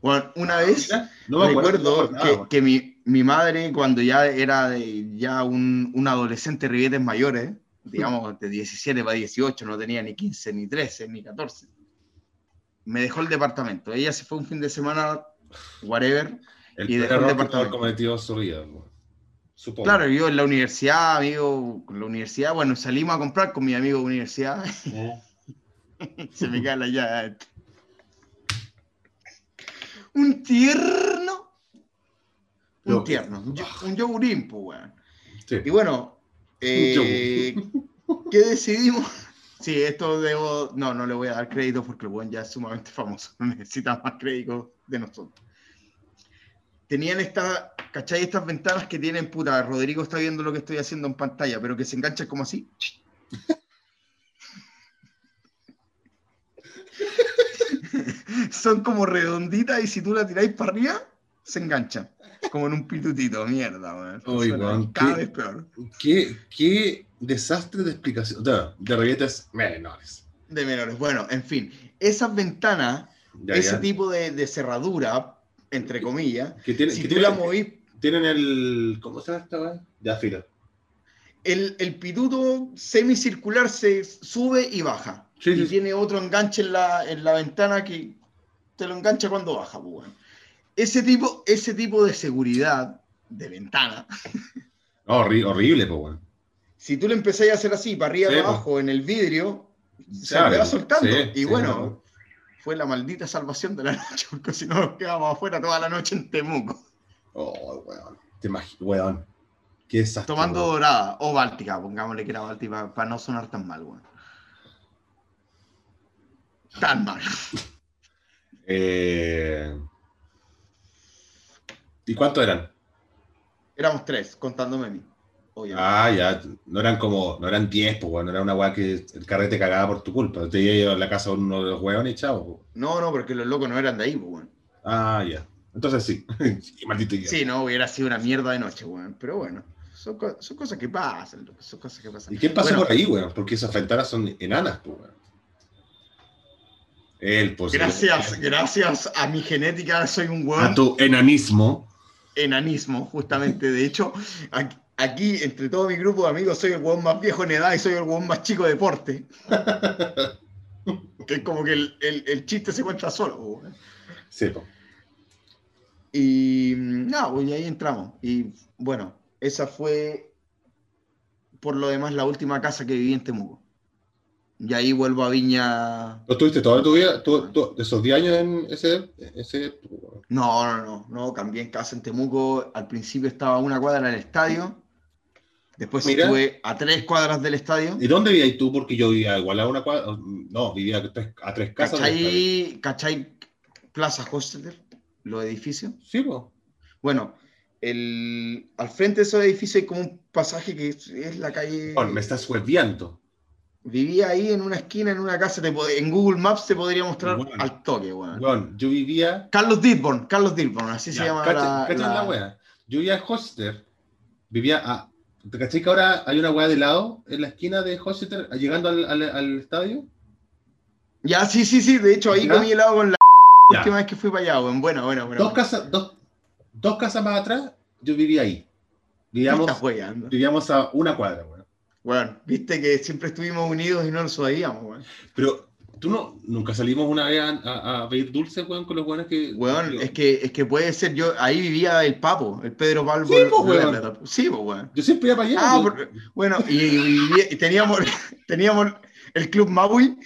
Bueno, una vez Mira, no me acuerdo, recuerdo no me que, que mi, mi madre, cuando ya era de- ya un, un adolescente ribetes mayores, digamos de 17 para 18, no tenía ni 15, ni 13, ni 14, me dejó el departamento. Ella se fue un fin de semana, whatever. El y dejó el departamento. cometido su vida, weón. Supongo. Claro, yo en la universidad, amigo, con la universidad, bueno, salimos a comprar con mi amigo de universidad, Eh, se me cae la llave. Un tierno. Un Yo- tierno. Un, yo- un yogurín, pues, weón. sí. Y bueno, eh, ¿qué decidimos? Sí, esto debo. No, no le voy a dar crédito porque el buen ya es sumamente famoso. No necesita más crédito de nosotros. Tenían estas, ¿cachai? Estas ventanas que tienen, puta, Rodrigo está viendo lo que estoy haciendo en pantalla, pero que se enganchan como así. Son como redonditas y si tú la tiráis para arriba, se enganchan. Como en un pitutito, mierda, cada qué- vez peor. ¿Qué, qué desastre de explicación. De, de reguetes menores. De menores. Bueno, en fin, esas ventanas, Ya, ese ya. tipo de, de cerradura, entre comillas, Que tiene, si que tú tiene- la movís, tienen el. ¿Cómo se llama esta? Ya, fila. el, el pituto semicircular se sube y baja. Sí, y sí, tiene otro enganche en la, en la ventana que te lo engancha cuando baja. pues, ese, tipo, ese tipo de seguridad de ventana, horri- horrible, pues, si tú le empezás a hacer así, para arriba y Sí, abajo en el vidrio, se Claro, va soltando. sí, y bueno. Fue la maldita salvación de la noche, porque si no nos quedábamos afuera toda la noche en Temuco, Oh, weón. Te imagino, weón. Qué desastre. tomando weón. dorada o báltica, pongámosle que era báltica para no sonar tan mal, weón. Tan mal. Eh, ¿Y cuántos eran? Éramos tres, contándome a mí. Obviamente. Ah, ya, no eran como, no eran 10, pues, bueno, no era una weá que el carrete cagaba por tu culpa. Te iba a la casa de uno de los hueones y chao. pues. No, no, porque los locos no eran de ahí, pues, weón. Ah, ya. Entonces sí. Maldito idiota. Sí, no, hubiera sido una mierda de noche, weón. Pero bueno, son, co- son cosas que pasan, son cosas que pasan. ¿Y qué Bueno, por ahí, weón? Porque esas ventanas son enanas, pues, weón. Pues. Gracias, gracias a mi genética soy un A weón tu enanismo. enanismo, justamente. De hecho, aquí, aquí, entre todo mi grupo de amigos, soy el weón más viejo en edad y soy el weón más chico de deporte. que es como que el, el- el chiste se cuenta solo. Sí. Y no, pues ahí entramos. Y bueno, esa fue, por lo demás, la última casa que viví en Temuco. Y ahí vuelvo a Viña. ¿No estuviste toda tu vida, tú- tú- de esos 10 años en ese, ese No, no, no, no, cambié en casa en Temuco. Al principio estaba a una cuadra del estadio. Después Mira. estuve a tres cuadras del estadio. ¿Y dónde vivías tú? Porque yo vivía igual a una cuadra. No, vivía a tres, a tres casas. ¿Cachai, ¿Cachai Plaza Hosteler? Los edificios. Sí, pues. Bueno, el, al frente de esos edificios hay como un pasaje que es, es la calle. Bueno, me estás hueviando. Vivía ahí en una esquina, en una casa. te en Google Maps te podría mostrar Bueno. al toque, weón. Weón, yo vivía. Carlos Dirborn, Carlos Dirborn, así se llama cacha- la, cacha la- la wea. Yo vivía en Hoster. Vivía a. ¿Te cachai que ahora hay una weá de lado en la esquina de Hoster llegando al, al- al estadio? Ya, sí, sí, sí. De hecho, ahí ¿Ya? comí helado con la Ya. última vez que fui para allá, weón. Bueno, bueno, bueno. Dos casas, dos, dos casas más atrás, yo vivía ahí. Vivíamos, vivíamos a una cuadra, weón. Bueno, viste que siempre estuvimos unidos y no lo sabíamos, weón. Pero tú no, nunca salimos una vez a, a- a pedir dulces, weón, con los buenos que. Weón, es que, es que puede ser yo. Ahí vivía el Papo, el Pedro Palvo. Sí, po, weón. Sí, pues, weón. yo siempre iba para allá. Ah, por- bueno, y, y viví- y teníamos, teníamos el Club Maui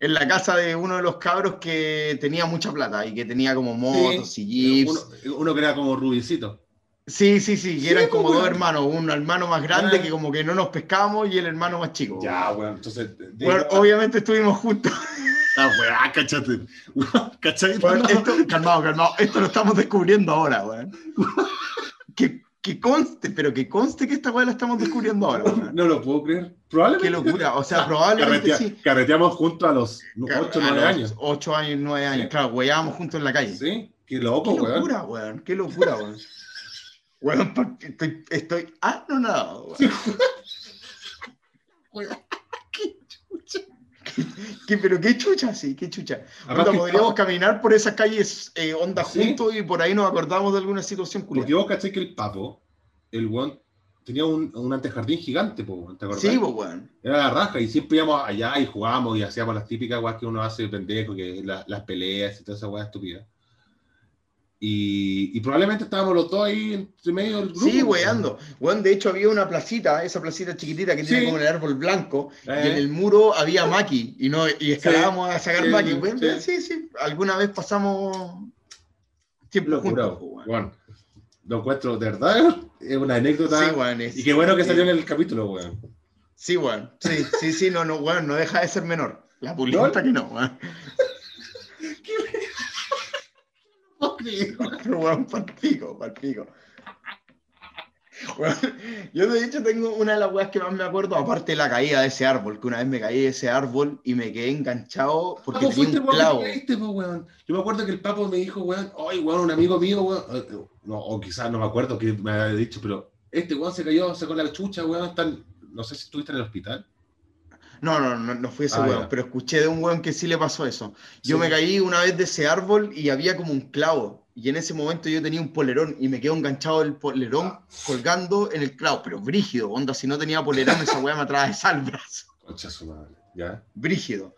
en la casa de uno de los cabros que tenía mucha plata y que tenía como motos y jeeps. uno, uno que era como rubicito. Sí, sí, sí, y eran como dos hermanos, un hermano más grande que como que no nos pescamos y el hermano más chico. Ya, weón, entonces. Bueno, obviamente estuvimos juntos. Ah, weón, cachate. ¿Cachai? Weón, No, esto, calmado, calmado. Esto lo estamos descubriendo ahora, weón. Que, que conste, pero que conste que esta weá la estamos descubriendo ahora, weón. no lo puedo creer. Probablemente. Qué locura. O sea, probablemente Carretea- sí. Carreteamos juntos a los 8 o A 9 los años. Ocho años, nueve años. Sí. Claro, weábamos juntos en la calle. Sí, qué loco, Qué locura, weón. Qué locura, weón. Weón, porque estoy, estoy weón. Weón, qué chucha. ¿Qué- pero qué chucha, sí, qué chucha. Onda, podríamos caminar por esas calles eh, onda Sí. juntos y por ahí nos acordamos de alguna situación Porque curiosa. vos caché que el papo, el weón, tenía un, un antejardín gigante, po, ¿te acordás? Sí, weón. Era la raja y siempre íbamos allá y jugábamos y hacíamos las típicas weas que uno hace de pendejo, que la- las peleas y toda esa wea estúpida. Y, y probablemente estábamos los dos ahí entre medio del grupo. Sí, weando. Weón, de hecho había una placita, esa placita chiquitita que tiene Sí. como el árbol blanco, y en Eh. el muro había maqui, y, no, y escalábamos a sacar sí, maqui. weón. sí. Sí, sí, alguna vez pasamos tiempo juntos, weón. weón. Lo encuentro, de verdad, es una anécdota. Sí, weón. es- y qué bueno que sí. salió en el capítulo, weón. Sí, weón. Sí, sí, sí, no, no, weón, no deja de ser menor. La pulenta que no, weón. Weón, pico. Weón, yo de hecho tengo una de las weas que más me acuerdo, aparte de la caída de ese árbol, que una vez me caí de ese árbol y me quedé enganchado porque tenía un clavo. caíste, po. Yo me acuerdo que el Papo me dijo, weón, ay, weón, un amigo mío, weón. eh, eh, No, o quizás no me acuerdo que me había dicho, pero este weón se cayó, sacó la chucha, weón. Están, no sé si estuviste en el hospital. No, no, no, no fui ese Ah, weón, pero escuché de un weón que sí le pasó eso. Yo Sí. me caí una vez de ese árbol y había como un clavo. Y en ese momento yo tenía un polerón y me quedó enganchado el polerón colgando en el clavo, pero brígido, onda, si no tenía polerón esa weá me atravesaba el brazo. Concha su madre, ¿ya? Brígido.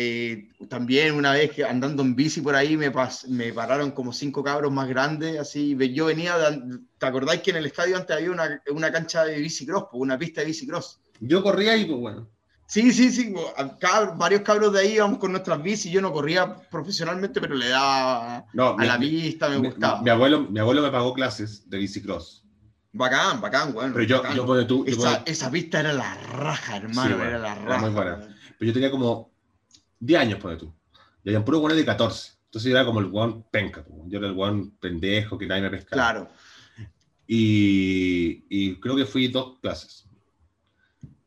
Eh, también una vez que andando en bici por ahí me, pas- me pararon como cinco cabros más grandes, así, yo venía, de- ¿te acordáis que en el estadio antes había una, una cancha de bicicross, una pista de bicicross? Yo corría ahí, pues, bueno. Sí, sí, sí, cab- varios cabros de ahí íbamos con nuestras bicis, yo no corría profesionalmente, pero le daba No, a la pista, me mi, gustaba. mi abuelo, mi abuelo me pagó clases de bicicross. Bacán, bacán, weón. Pero yo, bacán. yo ponte tú, yo esa, esa pista era la raja, hermano, bueno, era la era raja. muy buena. pero yo tenía como 10 años, ponte tú. Y habían puros buenos de 14. Entonces yo era como el weón penca, yo era el weón pendejo que nadie me pescaba. Claro. Y, y creo que fui dos clases.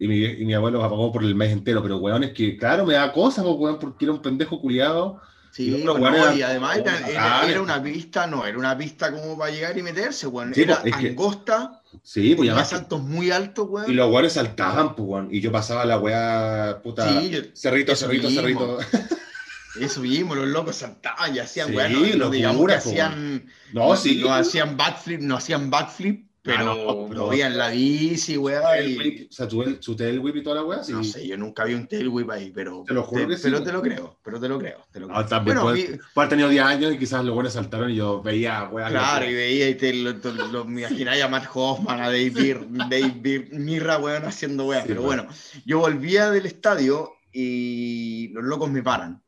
Y mi, y mi abuelo me pagó por el mes entero, pero weón, es que claro, me da cosas, po, weón, porque era un pendejo culiado. Sí, Y bueno, weones y además era, era- era una pista, no, era una pista como para llegar y meterse, weón. Sí, era pues, es que- angosta, Sí, pues además. saltos muy altos, weón. Y los weones saltaban, pues, weón. Y yo pasaba la weá, puta. Sí, cerrito, cerrito, mismo. cerrito. Eso vimos, los locos saltaban y hacían, Sí, weón, no, no digamos que po, hacían, No, sí. no hacían backflip, no hacían backflip, pero, Ah, no, pero- movían la bici, El y- O sea, su, su tail whip y toda la weá, sí. no sé, yo nunca vi un tail whip ahí, pero Te lo juro que sí, pero te lo creo, pero te lo creo, te lo creo. Ah, también Bueno, puede, vi- puede haber tenido 10 años y quizás los buenos saltaron y yo veía weá. Claro, y veía y te lo, te lo- me imaginaba a Matt Hoffman, a Dave, Dave Mirra, weón, haciendo weón. Sí, Pero bueno, yo volvía del estadio y los locos me paran.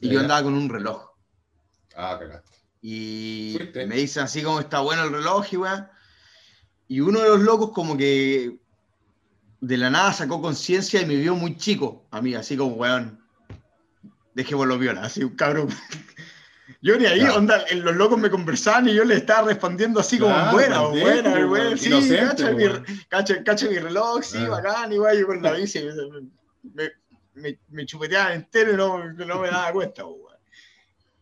Y yo andaba con un reloj. Ah, cagaste. Y Fuiste. me dicen así como está bueno el reloj y weón. Y uno de los locos como que de la nada sacó conciencia y me vio muy chico a mí, así como weón. Dejémoslo viola, así un cabrón. Yo ni ahí, Claro. onda, los locos me conversaban y yo le estaba respondiendo así como Claro, buena, pendejo, buena, buena, sí, cacha mi, cacha, cacha mi reloj, sí, bacán, igual yo con la bici me, me, me chupeteaban entero y no, no me daba cuenta, weón.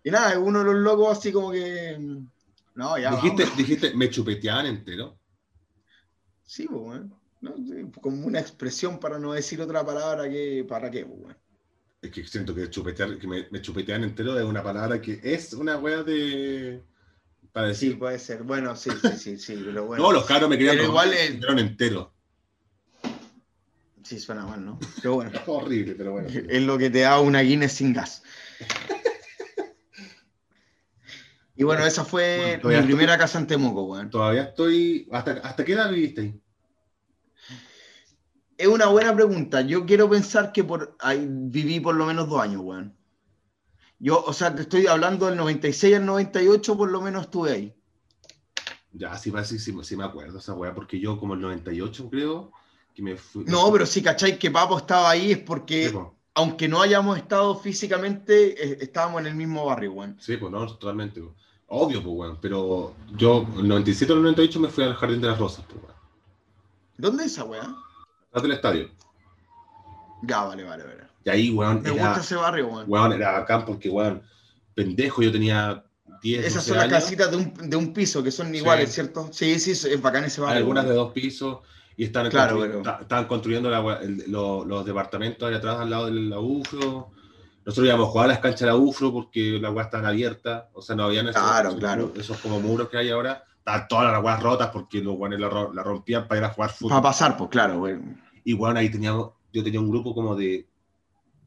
Y nada, uno de los locos así como que. No, ya. dijiste, vamos. dijiste, me chupeteaban entero. Sí, pues, weón. No, sí, como una expresión para no decir otra palabra que. ¿Para qué, pues? Es que siento que chupetear, que me, me chupetean entero es una palabra que es una wea de. Para Sí, decir. puede ser. Bueno, sí, sí, sí, sí, pero bueno. no, los cabros me querían igual me es- chupetearon entero. Sí, suena mal, ¿no? Pero bueno. Horrible, pero bueno. es lo que te da una Guinness sin gas. Y bueno, esa fue Bueno, mi estoy- primera casa en Temuco, weón. Todavía estoy. ¿Hasta, hasta qué edad viviste ahí? Es una buena pregunta. Yo quiero pensar que por ahí viví por lo menos dos años, weón. Yo, o sea, te estoy hablando del 96 al 98, por lo menos estuve ahí. Ya, sí, que sí, sí me acuerdo esa wea, porque yo como el 98 creo que me fui. No, pero si cacháis que Papo estaba ahí es porque, Sí, po. aunque no hayamos estado físicamente, eh, estábamos en el mismo barrio, weón. Sí, pues no, totalmente. po. Obvio, pues, weón. Pero yo, el 97 o el 98 me fui al Jardín de las Rosas, pues, weón. ¿Dónde es esa weá? Atrás del estadio. Ya, vale, vale, vale. Y ahí, weón, Me era, gusta ese barrio, weón. weón, era bacán porque, weón, pendejo, yo tenía 10, Esas 12 son las años. casitas de un, de un piso que son iguales, ¿cierto? Sí, sí, es bacán ese Hay barrio. algunas de dos pisos y están Claro, pero- construyendo la wea- el- lo- los departamentos ahí atrás al lado de la UFRO. Nosotros íbamos a jugar a las canchas de la UFRO porque las weas estaban abiertas, o sea, no habían esos, Claro, esos- claro. esos como muros que hay ahora. Estaban todas las weas rotas porque los weones la, la rompían para ir a jugar fútbol. Para pasar, pues claro, weón. Y bueno, ahí teníamos, yo tenía un grupo como de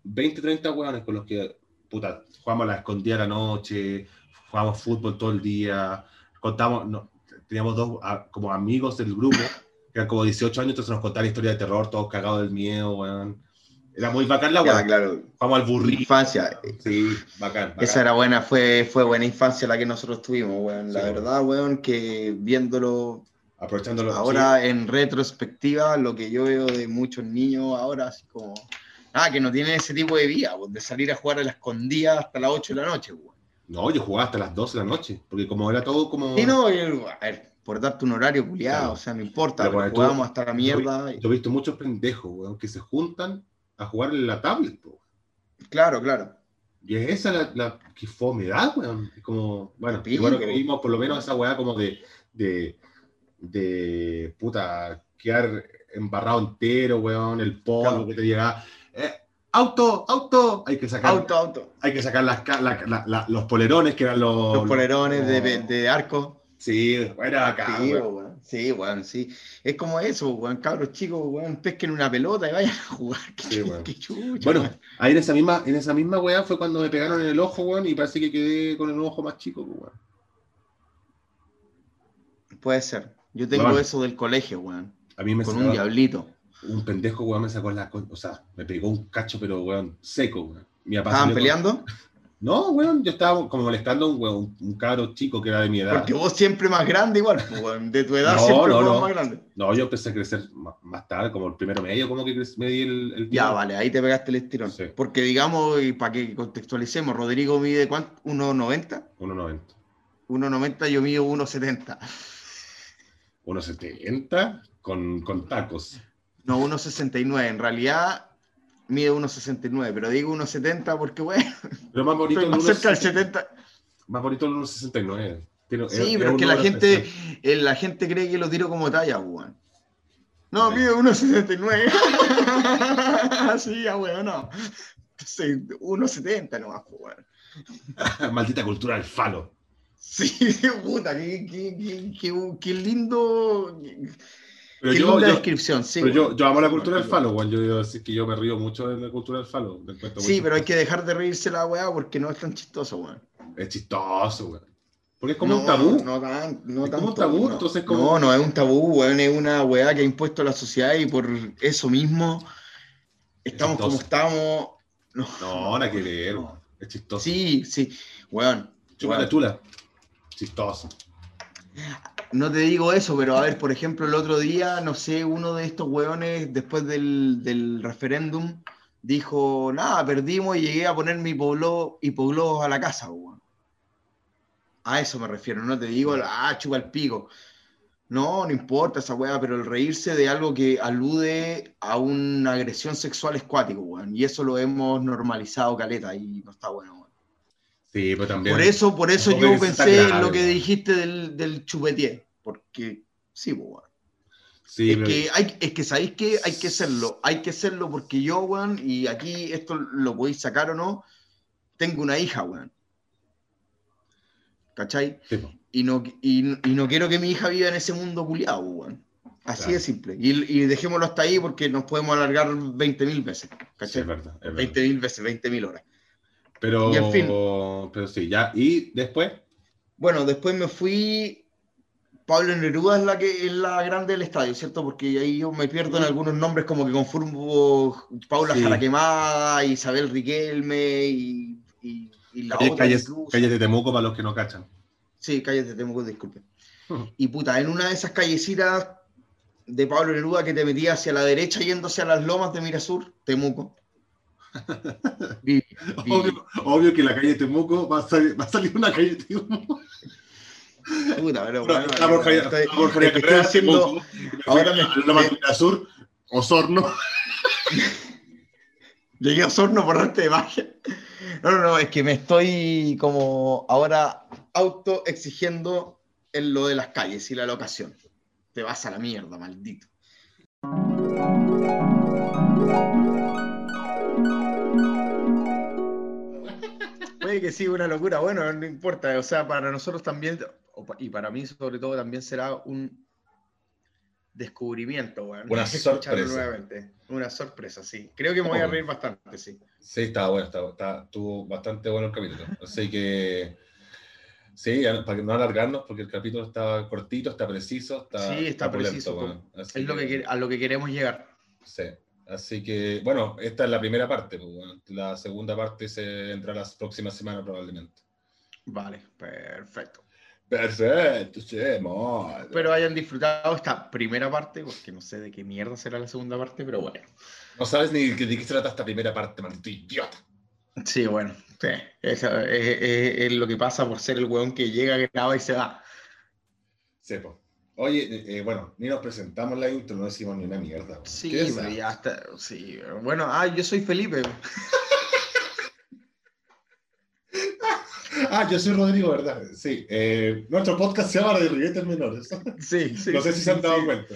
20, 30 hueones con los que, puta, jugamos a la escondida a la noche, jugamos fútbol todo el día, contamos, no, teníamos dos a- como amigos del grupo, que eran como 18 años, entonces nos contaban historias de terror, todos cagados del miedo, weón. Era muy bacán la weón. claro. Jugamos al burrito. Infancia. Sí, bacán. bacán. Esa era buena, fue, fue buena infancia la que nosotros tuvimos, weón. La Sí. verdad, weón, que viéndolo Aprovechándolo. ahora en retrospectiva, lo que yo veo de muchos niños ahora, así como, ah, que no tienen ese tipo de vida, pues, de salir a jugar a la escondida hasta las 8 de la noche, weón. No, yo jugaba hasta las 12 de la noche, porque como era todo como... Sí, no, yo- a ver, por darte un horario culiado, Claro. o sea, no importa, Pero pero bueno, tú- jugábamos hasta la mierda. y- Yo he visto muchos pendejos, weón, que se juntan a jugar en la tablet, po. Claro, claro. Y es esa la, la que fomedad, weón. Es como, bueno, Pico. bueno que vimos por lo menos esa weá como de, de, de puta, quedar embarrado entero, weón, el polvo Claro. que te llega. Eh, auto, auto, hay que sacar, Auto, auto. hay que sacar las, la- la- los polerones que eran los. Los polerones de, los- de arco. Sí, era acá, weón. Sí, weón, sí. Es como eso, weón, cabros chicos, weón, pesquen una pelota y vayan a jugar. Qué, Sí, qué chucha, Bueno, weón. ahí en esa misma, en esa misma weá fue cuando me pegaron en el ojo, weón, y parece que quedé con el ojo más chico, pues, weón. Puede ser. Yo tengo Weón. eso del colegio, weón. A mí me Con un diablito. un pendejo, weón, me sacó la... O sea, me pegó un cacho, pero, weón, seco, weón. Mi papá ¿Estaban peleando? No, weón, yo estaba como molestando a un, weón, un cabro chico que era de mi edad. Porque vos siempre más grande igual, weón. de tu edad No, siempre no, fuimos no. más grande. No, yo empecé a crecer más, más tarde, como el primero medio, como que me di el, el Ya, vale, ahí te pegaste el estirón. Sí. Porque digamos, y para que contextualicemos, Rodrigo mide ¿cuánto? 1,90. 1,90. 1,90, yo mido 1,70. 1,70 con, con tacos. No, 1,69. En realidad mide 1,69, pero digo 1,70 porque, bueno, Pero más bonito estoy el más cerca del 1,60 70. Más bonito el 1,69. Tiene- Sí, pero es que la gente, eh, la gente cree que lo tiro como talla, weón. No, mide 1,69. sí, ya, weón, no. Sí, 1,70 nomás, pues, weón. Maldita cultura del falo. Sí, puta, qué, qué, qué- qué lindo. Pero qué yo, linda yo- descripción, sí. pero yo, amo la cultura del falo, weón. Yo así que yo me río mucho de la cultura del falo. la Sí, pero hay que dejar de reírse la weá porque no es tan chistoso, weón. Es chistoso, weón. Porque es como no, un tabú. No, tan, no Es como un tabú, no. entonces como- No, no es un tabú, weón, es una weá que ha impuesto la sociedad y por eso mismo estamos como estamos. No, No, nada que ver, weón. Es chistoso. Sí, sí, weón. Chúpala weón. chula. Chistoso. No te digo eso, pero a ver, por ejemplo, el otro día, no sé, uno de estos weones, después del, del referéndum, dijo, nada, perdimos y llegué a poner mi pueblo hipoglobos a la casa, weón. A eso me refiero, no te digo, ah, chupa el pico. No, no importa esa weá, pero el reírse de algo que alude a una agresión sexual es cuático, weón. Y eso lo hemos normalizado, caleta, y no está bueno. Sí, pero también. Por eso, por eso yo pensé en lo que dijiste del, del chupetier, porque sí, pues. Sí, es, pero- que hay, es que sabéis que hay que hacerlo, hay que hacerlo porque yo, weón, y aquí esto lo podéis sacar o no, tengo una hija, weón. ¿Cachai? sí, po. Y no, y, y no quiero que mi hija viva en ese mundo culiado, weón. Así Claro. de simple. Y, y dejémoslo hasta ahí porque nos podemos alargar 20.000 veces. Sí, ¿Cachai? es verdad. es verdad. 20.000 veces, 20.000 horas. Pero, Y en fin. pero sí, ya. Y después, Bueno, después me fui. Pablo Neruda es la que es la grande del estadio, ¿cierto? Porque ahí yo me pierdo en algunos nombres como que conformo Paula Sí. Jaraquemada, Isabel Riquelme y, y, y la otra calles, calles de Temuco para los que no cachan. Sí, calles de Temuco, disculpe. Ujú. Y puta, en una de esas callecitas de Pablo Neruda que te metía hacia la derecha yéndose a las lomas de Mirasur, Temuco. Vi- vi- Obvio, obvio que la calle de Temuco va a salir, va a salir una calle de Temuco. puta, pero bueno, haciendo- ahora la de Sur, Osorno. Llegué a Osorno por arte de magia. No, no, no, es que me estoy como ahora auto exigiendo en lo de las calles y la locación. Te vas a la mierda, maldito. Puede que sí, una locura. Bueno, no importa. O sea, para nosotros también, y para mí sobre todo, también será un descubrimiento, weón. Una sorpresa. nuevamente. Una sorpresa, sí. Creo que me voy a reír bastante, sí. Sí, estaba bueno, estaba, estaba- estuvo bastante bueno el capítulo. Así que, sí, para que no alargarnos, porque el capítulo está cortito, está preciso, está, Sí, está pulento, preciso, bueno. Es lo que, a lo que queremos llegar. Sí. Así que, bueno, esta es la primera parte. pues, bueno. La segunda parte se entra las próximas semanas probablemente. Vale, perfecto. Perfecto, sí. Espero hayan disfrutado esta primera parte, porque no sé de qué mierda será la segunda parte, pero bueno. No sabes ni de qué de qué se trata esta primera parte, maldito idiota. Sí, bueno. Sí, eso es, es- es lo que pasa por ser el weón que llega, graba y se va. Sepo. Oye, eh, eh, bueno, ni nos presentamos la intro, no decimos ni una mierda. Sí, está. Sí, bueno, ah, yo soy Felipe. Ah, yo soy Rodrigo, ¿verdad? Sí. eh, nuestro podcast se llama De Riguetes Menores. Sí, sí. no sé si sí, se han dado sí. cuenta.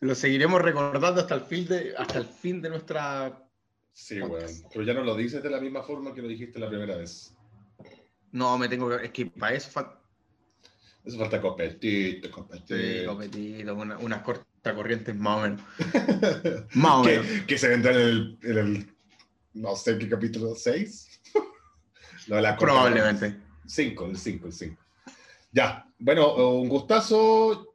Lo seguiremos recordando hasta el fin de, hasta el fin de nuestra. Sí, weón. Pero ya no lo dices de la misma forma que lo dijiste la primera vez. No, me tengo que. Es que para eso falta. Eso falta competir, Sí, competir. competido, una- unas cortacorrientes más o menos. Más o menos. que, que se vendrá en el, en el, no sé qué capítulo 6. Lo de la Probablemente. 5, el 5, el 5. Ya, bueno, un gustazo.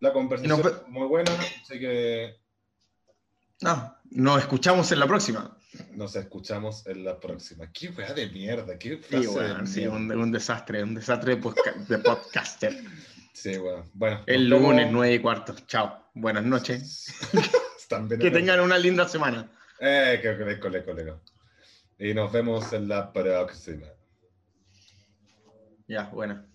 La conversación Nos ve- muy buena, así que No, nos escuchamos en la próxima. Nos escuchamos en la próxima. Qué weá de mierda, qué Sí, frase de sí, mierda. un, un desastre, un desastre de, podca- de podcaster. Sí, weón. Bueno. El lunes, vemos. 9 y cuarto. Chao. Buenas noches. Que tengan una linda semana. Eh, que que cole, cole. Y nos vemos en la próxima. Ya, buena.